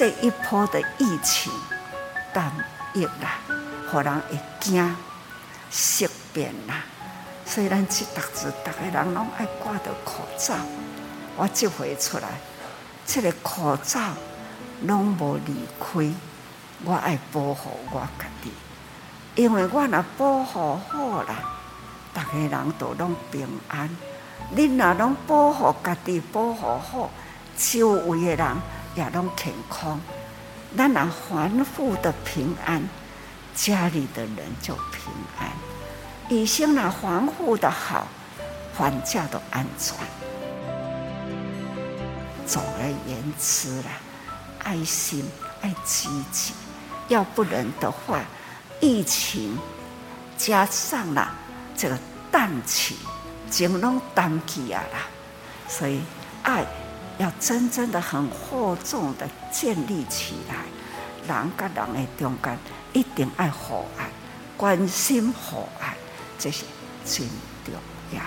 这一波的疫情但疫啦，让人会惊色变啦。虽然这大字，大家人拢爱挂着口罩，我这回出来，这个口罩拢无离开，我爱保护我家己，因为我若保护好啦，大家人都拢平安。恁若拢保护家己，保护好，周围的人也拢健康，咱若反复的平安，家里的人就平安。医生若防护的好，全家都安全。总而言之啦，爱心爱积极，要不然的话，疫情加上了这个淡气，情拢淡去啊啦。所以爱要真正的很厚重的建立起来，人跟人的中间一定爱互爱，关心互爱。这些真重要。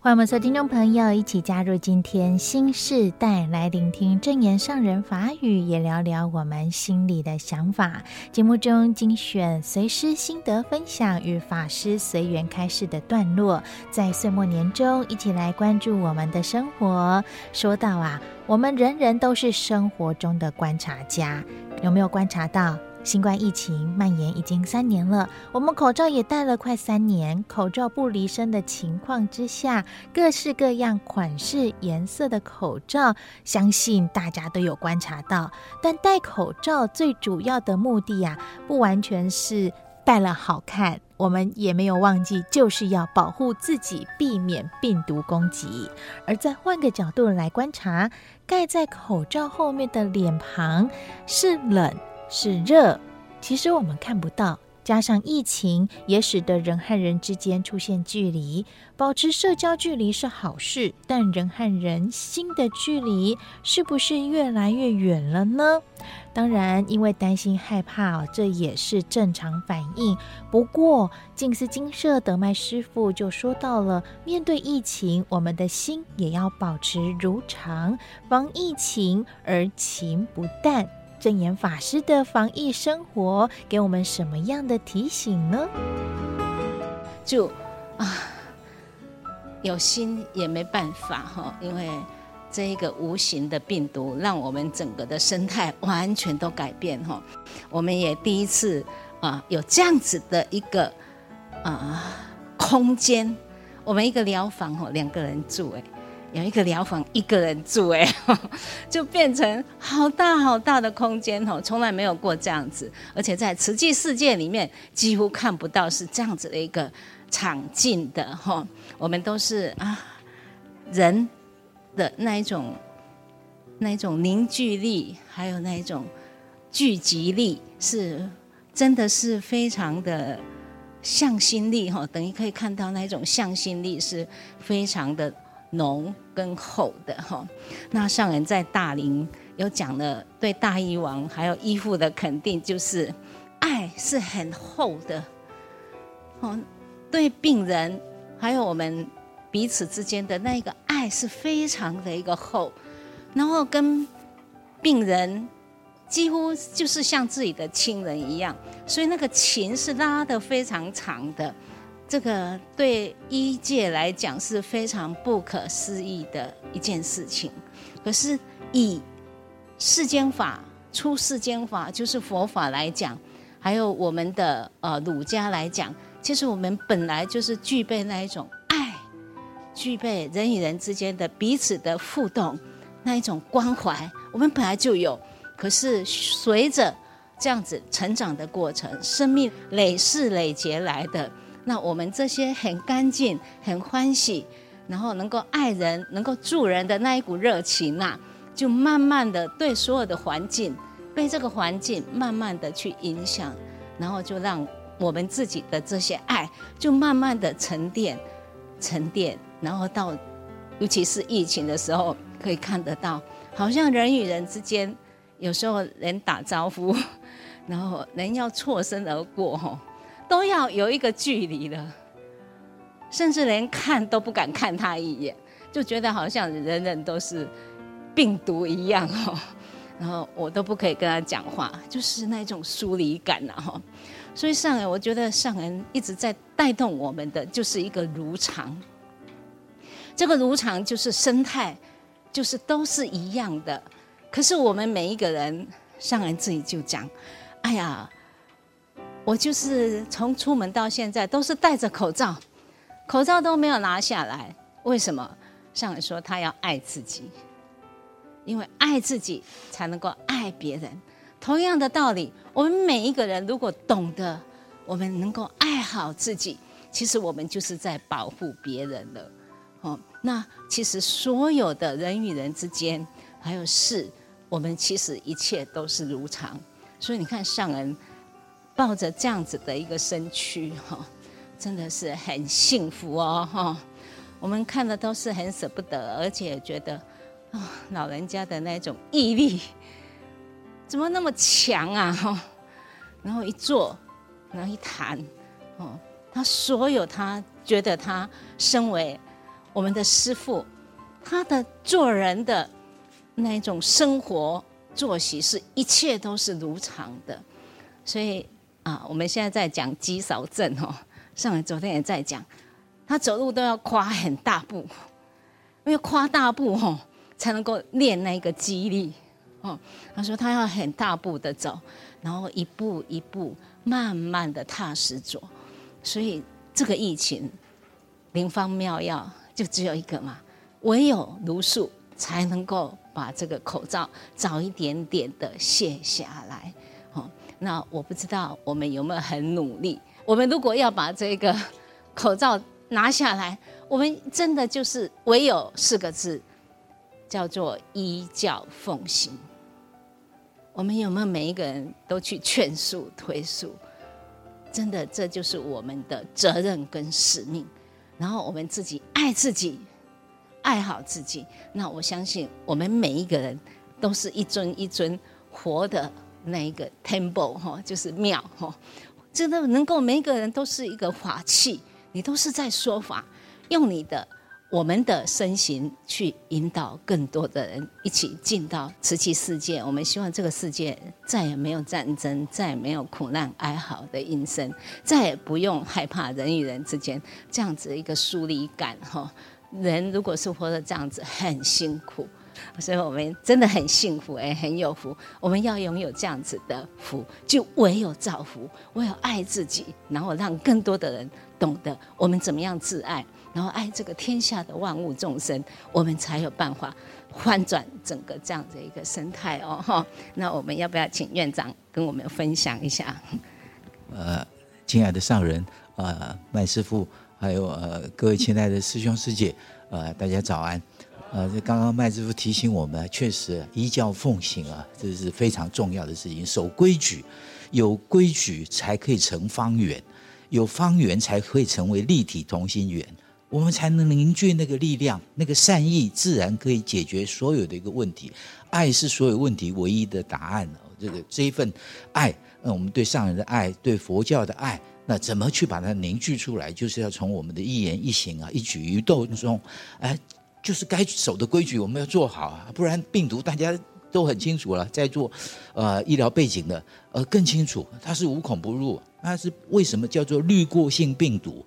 欢迎我们所有听众朋友一起加入今天新时代，来聆听证言上人法语，也聊聊我们心里的想法。节目中精选随师心得分享与法师随缘开示的段落，在岁末年终，一起来关注我们的生活。说到啊，我们人人都是生活中的观察家，有没有观察到？新冠疫情蔓延已经三年了，我们口罩也戴了快三年。口罩不离身的情况之下，各式各样款式、颜色的口罩，相信大家都有观察到。但戴口罩最主要的目的呀，不完全是戴了好看，我们也没有忘记，就是要保护自己，避免病毒攻击。而再换个角度来观察，盖在口罩后面的脸庞是冷。是热，其实我们看不到。加上疫情，也使得人和人之间出现距离。保持社交距离是好事，但人和人心的距离是不是越来越远了呢？当然，因为担心害怕，这也是正常反应。不过，静思精舍德迈师傅就说到了，面对疫情，我们的心也要保持如常，防疫情而情不淡。证严法师的防疫生活给我们什么样的提醒呢？就啊，有心也没办法哈，因为这一个无形的病毒，让我们整个的生态完全都改变哈。我们也第一次啊，有这样子的一个啊空间，我们一个疗房哦，两个人住哎。有一个疗房，一个人住，哎，就变成好大好大的空间哦，从来没有过这样子，而且在瓷器世界里面几乎看不到是这样子的一个场景的哈。我们都是啊，人的那一种那一种凝聚力，还有那一种聚集力，是真的是非常的向心力哈。等于可以看到那一种向心力是非常的。浓跟厚的哈，那上人在大林有讲了对大医王还有医父的肯定，就是爱是很厚的，哦，对病人还有我们彼此之间的那个爱是非常的一个厚，然后跟病人几乎就是像自己的亲人一样，所以那个情是拉得非常长的。这个对医界来讲是非常不可思议的一件事情，可是以世间法、出世间法，就是佛法来讲，还有我们的呃儒家来讲，其实我们本来就是具备那一种爱，具备人与人之间的彼此的互动，那一种关怀，我们本来就有。可是随着这样子成长的过程，生命累世累劫来的。那我们这些很干净、很欢喜，然后能够爱人、能够助人的那一股热情呐，就慢慢的对所有的环境，被这个环境慢慢的去影响，然后就让我们自己的这些爱，就慢慢的沉淀、沉淀，然后到，尤其是疫情的时候，可以看得到，好像人与人之间，有时候人打招呼，然后人要错身而过，吼。都要有一个距离了，甚至连看都不敢看他一眼，就觉得好像人人都是病毒一样哦。然后我都不可以跟他讲话，就是那种疏离感呐哈。所以上人，我觉得上人一直在带动我们的，就是一个如常。这个如常就是生态，就是都是一样的。可是我们每一个人，上人自己就讲：“哎呀，我就是从出门到现在都是戴着口罩，口罩都没有拿下来。为什么？”上人说他要爱自己。因为爱自己才能够爱别人，同样的道理，我们每一个人如果懂得，我们能够爱好自己，其实我们就是在保护别人了。哦，那其实所有的人与人之间，还有事，我们其实一切都是如常。所以你看，上人抱着这样子的一个身躯，哈，真的是很幸福哦，哈。我们看的都是很舍不得，而且觉得。啊、哦，老人家的那种毅力，怎么那么强啊？哈，然后一坐，然后一谈，哦，他所有他觉得他身为我们的师父，他的做人的那种生活作息是一切都是如常的。所以啊，我们现在在讲肌少症哦，上来昨天也在讲，他走路都要跨很大步，因为跨大步哦。才能够练那个肌力，哦，他说他要很大步的走，然后一步一步慢慢的踏实走，所以这个疫情灵方妙药就只有一个嘛，唯有茹素才能够把这个口罩早一点点的卸下来，那我不知道我们有没有很努力，我们如果要把这个口罩拿下来，我们真的就是唯有四个字。叫做依教奉行。我们有没有每一个人都去劝诉、推诉？真的，这就是我们的责任跟使命。然后我们自己爱自己，爱好自己。那我相信，我们每一个人都是一尊一尊活的那一个 temple 哈，就是庙哈。真的能够每一个人都是一个法器，你都是在说法，用你的。我们的身形去引导更多的人一起进到慈济世界。我们希望这个世界再也没有战争，再也没有苦难哀嚎的音声，再也不用害怕人与人之间这样子一个疏离感。哈，人如果是活得这样子，很辛苦。所以我们真的很幸福，哎，很有福。我们要拥有这样子的福，就唯有造福，唯有爱自己，然后让更多的人懂得我们怎么样自爱。然后爱这个天下的万物众生，我们才有办法翻转整个这样的一个生态哦哈。那我们要不要请院长跟我们分享一下？呃，亲爱的上人呃，麦师傅，还有呃各位亲爱的师兄师姐，呃，大家早安。呃，这刚刚麦师傅提醒我们，确实依教奉行啊，这是非常重要的事情。守规矩，有规矩才可以成方圆，有方圆才会成为立体同心圆。我们才能凝聚那个力量，那个善意，自然可以解决所有的一个问题。爱是所有问题唯一的答案。这个这一份爱，那我们对上人的爱，对佛教的爱，那怎么去把它凝聚出来？就是要从我们的一言一行啊，一举一动中，哎，就是该守的规矩，我们要做好啊，不然病毒大家都很清楚了，在做呃医疗背景的呃更清楚，它是无孔不入，它是为什么叫做滤过性病毒？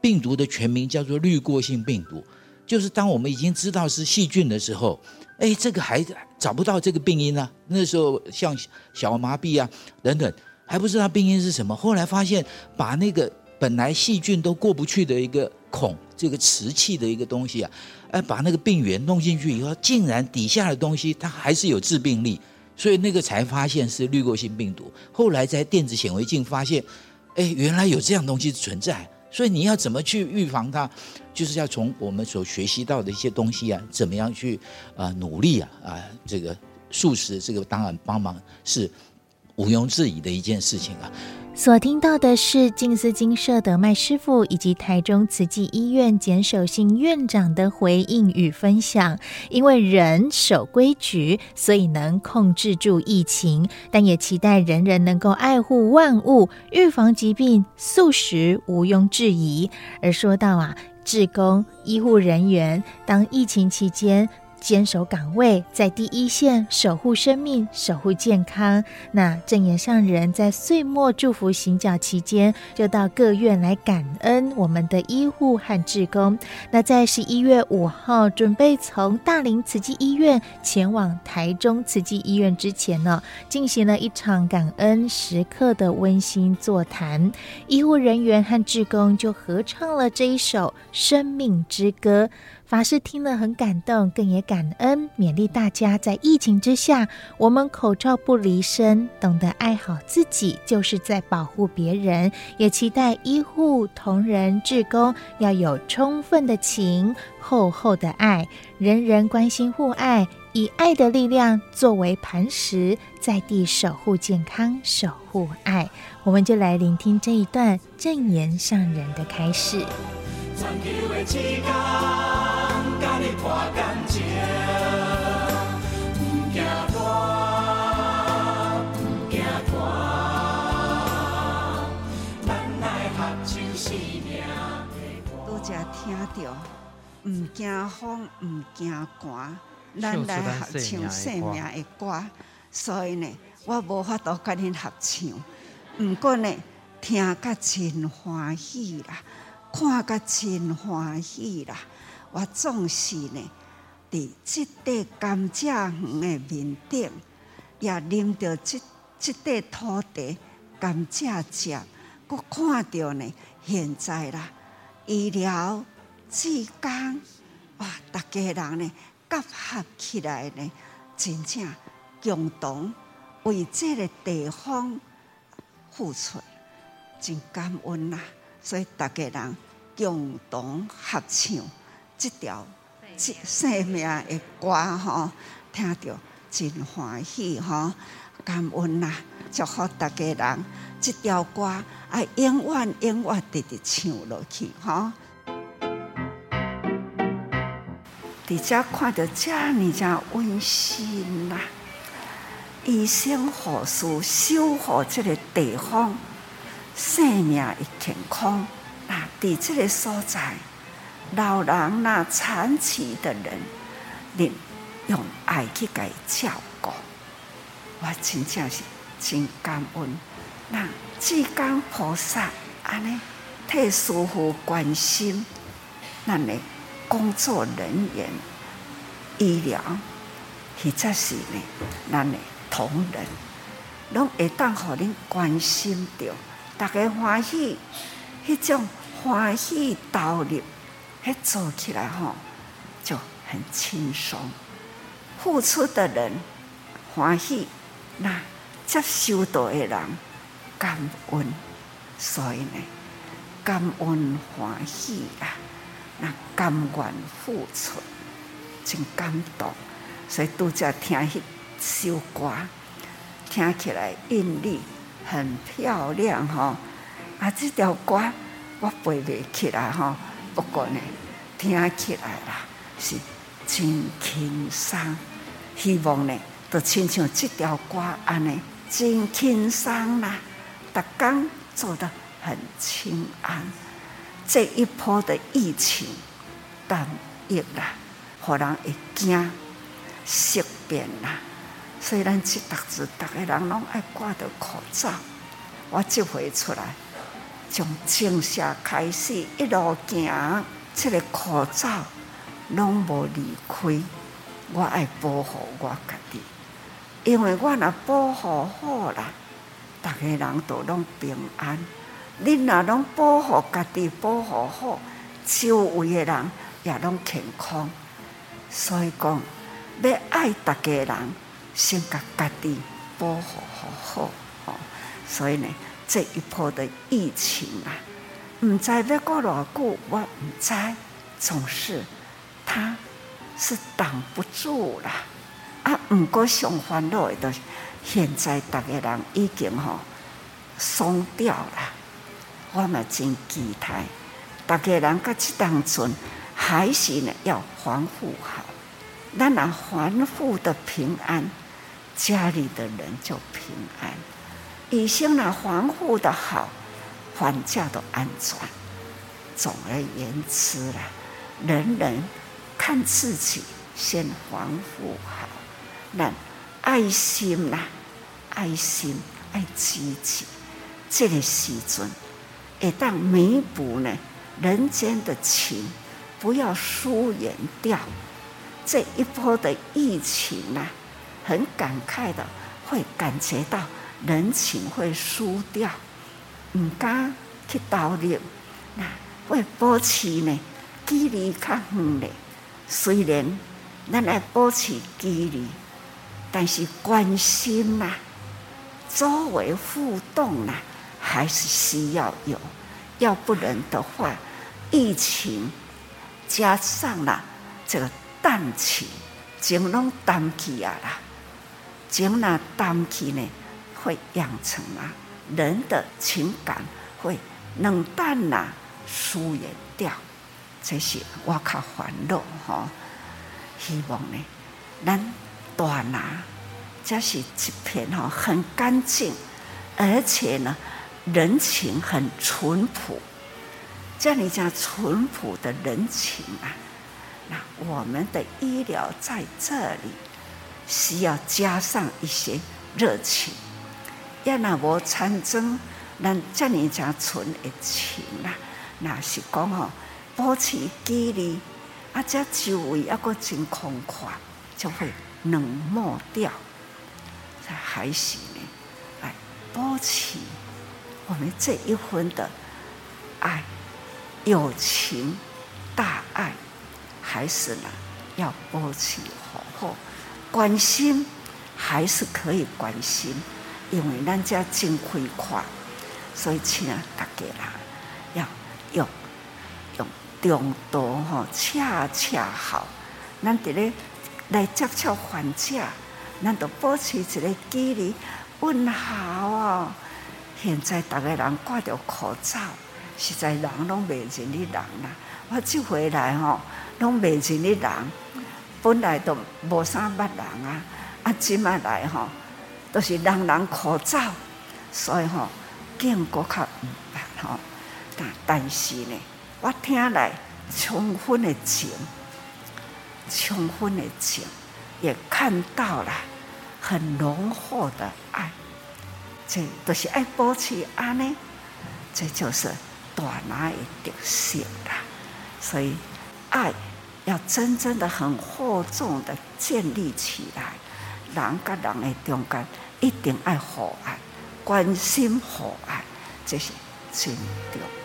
病毒的全名叫做滤过性病毒，就是当我们已经知道是细菌的时候，哎，这个还找不到这个病因啊。那时候像小麻痹啊等等，还不知道病因是什么。后来发现，把那个本来细菌都过不去的一个孔，这个瓷器的一个东西啊，哎，把那个病原弄进去以后，竟然底下的东西它还是有致病力，所以那个才发现是滤过性病毒。后来在电子显微镜发现，哎，原来有这样东西存在。所以你要怎么去预防它，就是要从我们所学习到的一些东西啊，怎么样去啊、努力啊啊这个素食这个当然帮忙是毋庸置疑的一件事情啊。所听到的是静思金舍的麦师傅以及台中慈济医院简守信院长的回应与分享。因为人守规矩，所以能控制住疫情，但也期待人人能够爱护万物，预防疾病。素食毋庸置疑。而说到啊，志工医护人员，当疫情期间。坚守岗位，在第一线守护生命、守护健康。那正言上人在岁末祝福行脚期间，就到各院来感恩我们的医护和志工。那在十一月五号准备从大林慈济医院前往台中慈济医院之前呢，进行了一场感恩时刻的温馨座谈。医护人员和志工就合唱了这一首《生命之歌》。法师听了很感动，更也感恩，勉励大家在疫情之下，我们口罩不离身，懂得爱好自己，就是在保护别人。也期待医护同仁、志工要有充分的情、厚厚的爱，人人关心互爱，以爱的力量作为磐石，在地守护健康、守护爱。我们就来聆听这一段正言上人的开示。都只听着，唔惊风，唔惊寒，咱来合唱生命的歌。所以呢，我无法度跟恁合唱，不过呢，听甲真欢喜啦，看甲真欢喜啦。我总是呢，伫即块甘蔗园的面顶，也啉着即即块土地甘蔗汁，我看到呢，现在啦，医疗、志工，哇，大家人呢，结合起来呢，真正共同为这个地方付出，真感恩呐！所以大家人共同合唱。这条生命的歌吼，听着真欢喜吼，感恩呐！祝福大家人，这条歌爱永远永远直直唱落去吼。在这看到遮尔遮温馨呐，医生护士守护这个地方生命的健康，那在这个所在。老人那残疾的人，你用爱去给照顾，我真正是真感恩。那济公菩萨安尼替师父关心，咱的工作人员、医疗，或者是呢，咱的同仁，拢会当互恁关心着，大家欢喜，迄种欢喜投入。还做起来吼，就很轻松。付出的人欢喜，那接受到的人感恩，所以呢，感恩欢喜啊，那甘愿付出，真感动。所以拄则听迄首歌，听起来韵律很漂亮哈。啊，这条歌我背不起来哈。不过呢，听起来啦是真轻松。希望呢，都亲像这条歌安尼，真轻松啦。逐工做得很轻安。这一波的疫情但疫啦，互人会惊色变啦。虽然这档子，逐个人拢爱挂着口罩，我这回出来。从正式开始一路行，这个口罩拢无离开。我爱保护我家己，因为我若保护好啦，大家人都拢平安。恁若拢保护家己，保护好，周围的人也拢健康。所以讲，要爱大家人，先甲家己保护好好。所以呢。这一波的疫情啊，唔知要过多久，我唔知，总是他是挡不住啦。啊，唔过上烦恼的，现在大家人已经吼松掉了。我嘛真期待，大家人在这当中还是呢要防护好。那那防护的平安，家里的人就平安。医生呢，防护的好，房价都安全。总而言之啦，人人看自己先防护好，那爱心呐、爱心爱积极，这个时阵会当弥补呢人间的情，不要疏远掉。这一波的疫情呐、啊，很感慨的会感觉到人情会输掉，唔敢去投入，那会保持呢距离较远的。虽然咱来保持距离，但是关心呐、啊，周围互动呐、啊，还是需要有。要不然的话，疫情加上了这个。淡气，情拢淡去啊啦，情那淡去呢，会养成啊人的情感会冷淡呐，疏远掉，这些我靠烦恼哈。希望呢，咱大拿，这是一片哈很干净，而且呢人情很淳朴，这样讲淳朴的人情啊。那我们的医疗在这里需要加上一些热情，要那无产生咱这样讲纯的情啊，那是讲吼保持距离，啊，这周围要个真空旷，就会冷漠掉。还是呢，来保持我们这一份的爱、友情、大爱。还是呢，要保持好好关心，还是可以关心，因为咱遮真开阔，所以请大家啦，要用用中度吼，恰恰好，咱伫咧来接触患者，咱都保持一个距离问好哦。现在大家人挂着口罩，实在人拢袂认你人啦，我即回来吼。拢袂认的人，本来都无啥捌人啊，啊，即麦来吼，都是人人口罩，所以吼，更阁较毋捌吼。但但是呢，我听来充分的情，充分的情，也看到了很浓厚的爱，这都是爱保持安呢，这就是大拿的特色啦，所以爱。要真正的很厚重的建立起来，人甲人诶中间一定爱互爱，关心互爱，这是真重要。